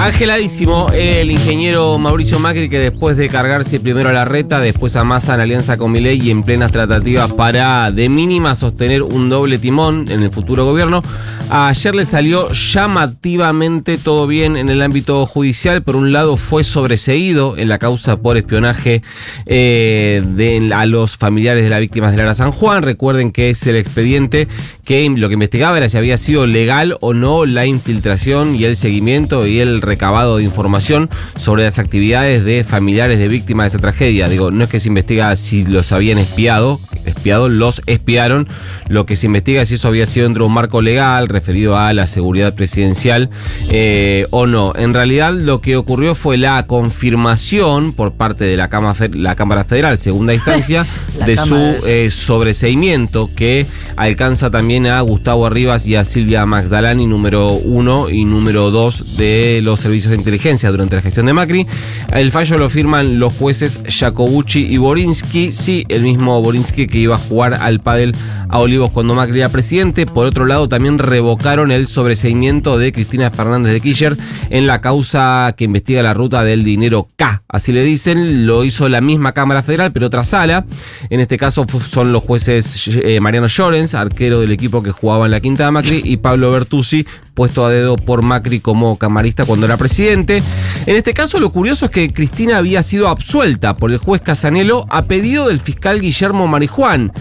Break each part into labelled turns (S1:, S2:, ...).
S1: Angeladísimo el ingeniero Mauricio Macri que después de cargarse primero a la reta, después a Massa en alianza con Milei y en plenas tratativas para de mínima sostener un doble timón en el futuro gobierno, ayer le salió llamativamente todo bien en el ámbito judicial. Por un lado fue sobreseído en la causa por espionaje eh, de, a los familiares de las víctimas de Lara San Juan. Recuerden que es el expediente que lo que investigaba era si había sido legal o no la infiltración y el seguimiento y el recabado de información sobre las actividades de familiares de víctimas de esa tragedia. Digo, no es que se investiga si los habían espiado, espiado, los espiaron. Lo que se investiga es si eso había sido dentro de un marco legal referido a la seguridad presidencial eh, o no. En realidad lo que ocurrió fue la confirmación por parte de la Cámara, la Cámara Federal, segunda instancia, de su eh, sobreseimiento que alcanza también a Gustavo Arribas y a Silvia Magdalani, número uno y número dos de los servicios de inteligencia durante la gestión de Macri. El fallo lo firman los jueces Jacobucci y Borinsky, sí, el mismo Borinsky que iba a jugar al pádel a Olivos cuando Macri era presidente. Por otro lado, también revocaron el sobreseimiento de Cristina Fernández de Kirchner en la causa que investiga la ruta del dinero K, así le dicen. Lo hizo la misma Cámara Federal, pero otra sala. En este caso son los jueces eh, Mariano Llorens, arquero del equipo que jugaba en la Quinta de Macri, y Pablo Bertuzzi, puesto a dedo por Macri como camarista cuando era presidente. En este caso, lo curioso es que Cristina había sido absuelta por el juez Casanelo a pedido del fiscal Guillermo Marijuán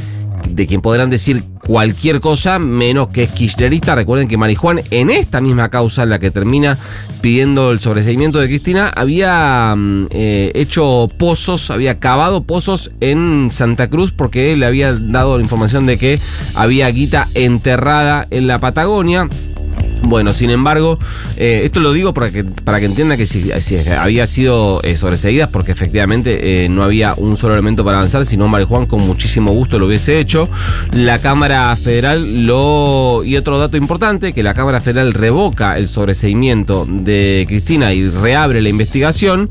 S1: de quien podrán decir cualquier cosa menos que es kirchnerista. Recuerden que Marijuán, en esta misma causa, en la que termina pidiendo el sobreseimiento de Cristina, había mm, eh, hecho pozos, había cavado pozos en Santa Cruz porque le había dado la información de que había guita enterrada en la Patagonia. Bueno, sin embargo, eh, esto lo digo para que, para que entienda que si, había sido eh, sobreseídas, porque efectivamente eh, no había un solo elemento para avanzar, sino María Juan con muchísimo gusto lo hubiese hecho. La Cámara Federal lo. Y otro dato importante, que la Cámara Federal revoca el sobreseimiento de Cristina y reabre la investigación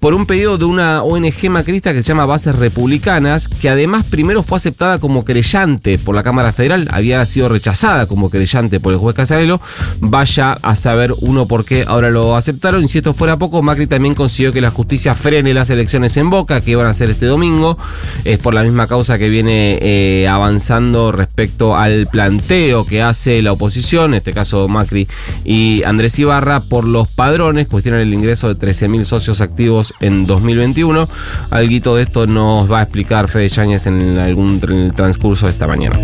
S1: por un pedido de una ONG macrista que se llama Bases Republicanas, que además primero fue aceptada como creyente por la Cámara Federal, había sido rechazada como creyente por el juez Casarelo Vaya a saber uno por qué ahora lo aceptaron. Y si esto fuera poco, Macri también consiguió que la justicia frene las elecciones en Boca, que iban a ser este domingo. Es por la misma causa que viene eh, avanzando respecto al planteo que hace la oposición, en este caso Macri y Andrés Ibarra, por los padrones, cuestionan el ingreso de 13.000 socios activos en 2021. Alguito de esto nos va a explicar Fede Yáñez en algún transcurso de esta mañana.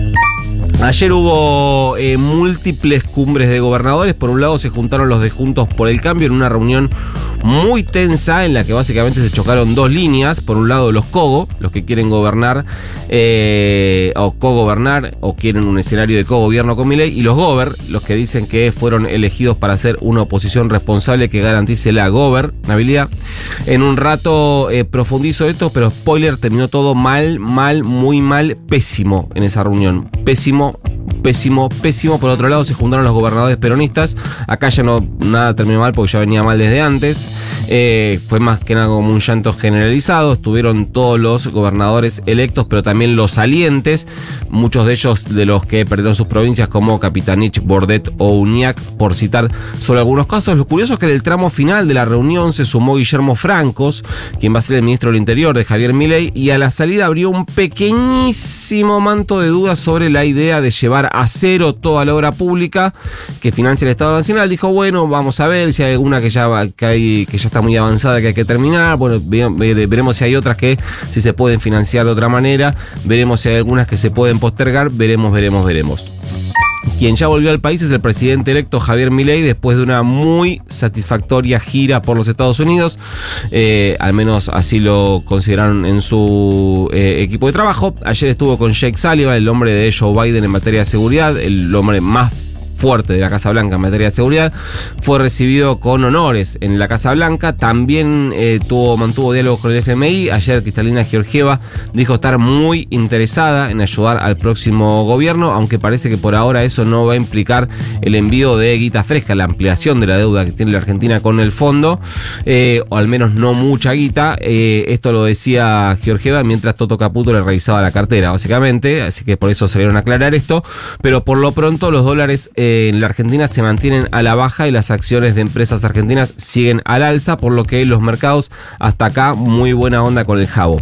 S1: Ayer hubo eh, múltiples cumbres de gobernadores. Por un lado se juntaron los de Juntos por el Cambio en una reunión muy tensa en la que básicamente se chocaron dos líneas. Por un lado los Cogo, los que quieren gobernar eh, o co-gobernar o quieren un escenario de co-gobierno con Milei. Y los Gober, los que dicen que fueron elegidos para ser una oposición responsable que garantice la gobernabilidad. En un rato eh, profundizo esto, pero spoiler, terminó todo mal, mal, muy mal, pésimo en esa reunión. Pésimo pésimo, pésimo. Por otro lado, se juntaron los gobernadores peronistas. Acá ya no nada terminó mal porque ya venía mal desde antes. Eh, fue más que nada como un llanto generalizado. Estuvieron todos los gobernadores electos, pero también los salientes. Muchos de ellos de los que perdieron sus provincias, como Capitanich, Bordet o Uñac, por citar solo algunos casos. Lo curioso es que en el tramo final de la reunión se sumó Guillermo Francos, quien va a ser el ministro del Interior de Javier Milei, y a la salida abrió un pequeñísimo manto de dudas sobre la idea de llevar a cero toda la obra pública que financia el Estado Nacional. Dijo, bueno, vamos a ver si hay alguna que ya, que ya está muy avanzada que hay que terminar. Bueno, veremos si hay otras que si se pueden financiar de otra manera. Veremos si hay algunas que se pueden postergar. Veremos, veremos, veremos. Quien ya volvió al país es el presidente electo Javier Milei después de una muy satisfactoria gira por los Estados Unidos. Eh, al menos así lo consideraron en su eh, equipo de trabajo. Ayer estuvo con Jake Sullivan, el hombre de Joe Biden en materia de seguridad, el hombre más fuerte de la Casa Blanca en materia de seguridad, fue recibido con honores en la Casa Blanca. También eh, tuvo, mantuvo diálogo con el FMI. Ayer Cristalina Georgieva dijo estar muy interesada en ayudar al próximo gobierno, aunque parece que por ahora eso no va a implicar el envío de guita fresca, la ampliación de la deuda que tiene la Argentina con el fondo, eh, o al menos no mucha guita. Eh, esto lo decía Georgieva mientras Toto Caputo le revisaba la cartera, básicamente, así que por eso salieron a aclarar esto. Pero por lo pronto los dólares en la Argentina se mantienen a la baja y las acciones de empresas argentinas siguen al alza, por lo que los mercados hasta acá muy buena onda con el jabo.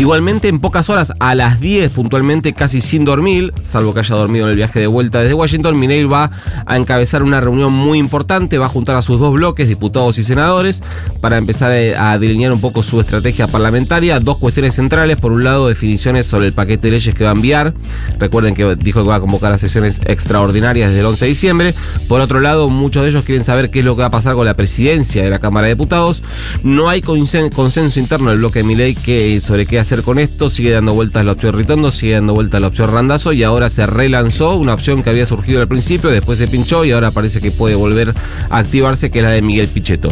S1: Igualmente, en pocas horas, a las 10 puntualmente, casi sin dormir, salvo que haya dormido en el viaje de vuelta desde Washington, Minei va a encabezar una reunión muy importante, va a juntar a sus dos bloques, diputados y senadores, para empezar a delinear un poco su estrategia parlamentaria. Dos cuestiones centrales, por un lado, definiciones sobre el paquete de leyes que va a enviar. Recuerden que dijo que va a convocar a sesiones extraordinarias desde el 11 de diciembre. Por otro lado, muchos de ellos quieren saber qué es lo que va a pasar con la presidencia de la Cámara de Diputados. No hay consenso interno del bloque de Milei que, sobre qué hacer con esto, sigue dando vueltas la opción Ritondo, sigue dando vueltas la opción Randazo y ahora se relanzó una opción que había surgido al principio, después se pinchó y ahora parece que puede volver a activarse, que es la de Miguel Pichetto.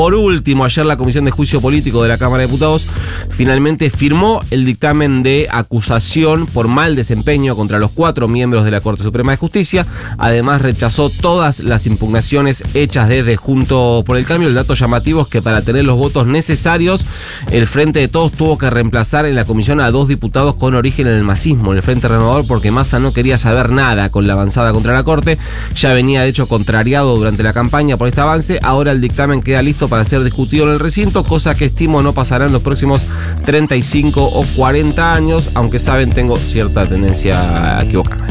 S1: Por último, ayer la Comisión de Juicio Político de la Cámara de Diputados finalmente firmó el dictamen de acusación por mal desempeño contra los cuatro miembros de la Corte Suprema de Justicia. Además, rechazó todas las impugnaciones hechas desde Junto por el Cambio. El dato llamativo es que para tener los votos necesarios, el Frente de Todos tuvo que reemplazar en la comisión a dos diputados con origen en el masismo, en el Frente Renovador, porque Massa no quería saber nada con la avanzada contra la Corte. Ya venía, de hecho, contrariado durante la campaña por este avance. Ahora el dictamen queda listo para ser discutido en el recinto, cosa que estimo no pasará en los próximos 35 o 40 años, aunque saben tengo cierta tendencia a equivocarme.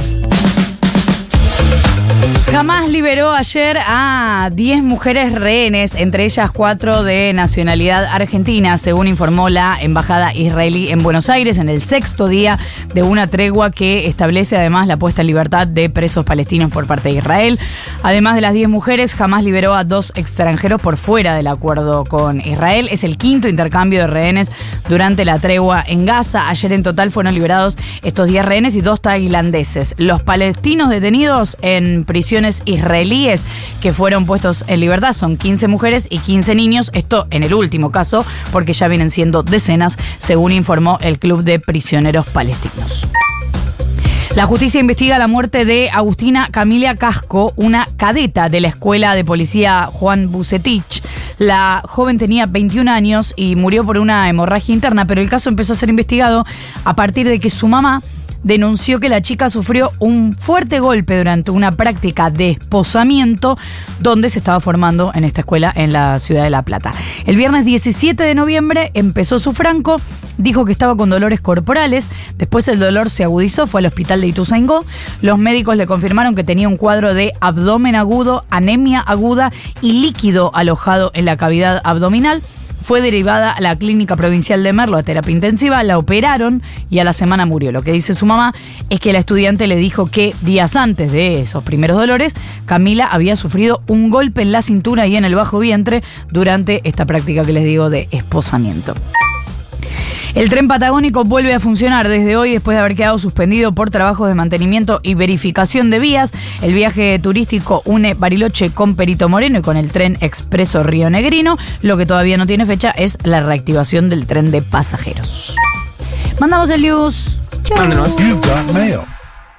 S2: Jamás liberó ayer a 10 mujeres rehenes, entre ellas 4 de nacionalidad argentina, según informó la Embajada israelí en Buenos Aires en el sexto día de una tregua que establece además la puesta en libertad de presos palestinos por parte de Israel. Además de las 10 mujeres, jamás liberó a dos extranjeros por fuera del acuerdo con Israel. Es el quinto intercambio de rehenes durante la tregua en Gaza. Ayer en total fueron liberados estos 10 rehenes y dos tailandeses. Los palestinos detenidos en prisión israelíes que fueron puestos en libertad. Son 15 mujeres y 15 niños. Esto en el último caso, porque ya vienen siendo decenas, según informó el Club de Prisioneros Palestinos. La justicia investiga la muerte de Agustina Camilia Casco, una cadeta de la escuela de policía Juan Bucetich. La joven tenía 21 años y murió por una hemorragia interna, pero el caso empezó a ser investigado a partir de que su mamá denunció que la chica sufrió un fuerte golpe durante una práctica de esposamiento donde se estaba formando en esta escuela en la ciudad de La Plata. El viernes 17 de noviembre empezó su franco, dijo que estaba con dolores corporales, después el dolor se agudizó, fue al hospital de Ituzaingó, los médicos le confirmaron que tenía un cuadro de abdomen agudo, anemia aguda y líquido alojado en la cavidad abdominal fue derivada a la clínica provincial de Merlo a terapia intensiva, la operaron y a la semana murió. Lo que dice su mamá es que la estudiante le dijo que días antes de esos primeros dolores, Camila había sufrido un golpe en la cintura y en el bajo vientre durante esta práctica que les digo de esposamiento. El tren patagónico vuelve a funcionar desde hoy después de haber quedado suspendido por trabajos de mantenimiento y verificación de vías. El viaje turístico une Bariloche con Perito Moreno y con el tren expreso Río Negrino. Lo que todavía no tiene fecha es la reactivación del tren de pasajeros. Mandamos el news. Chao.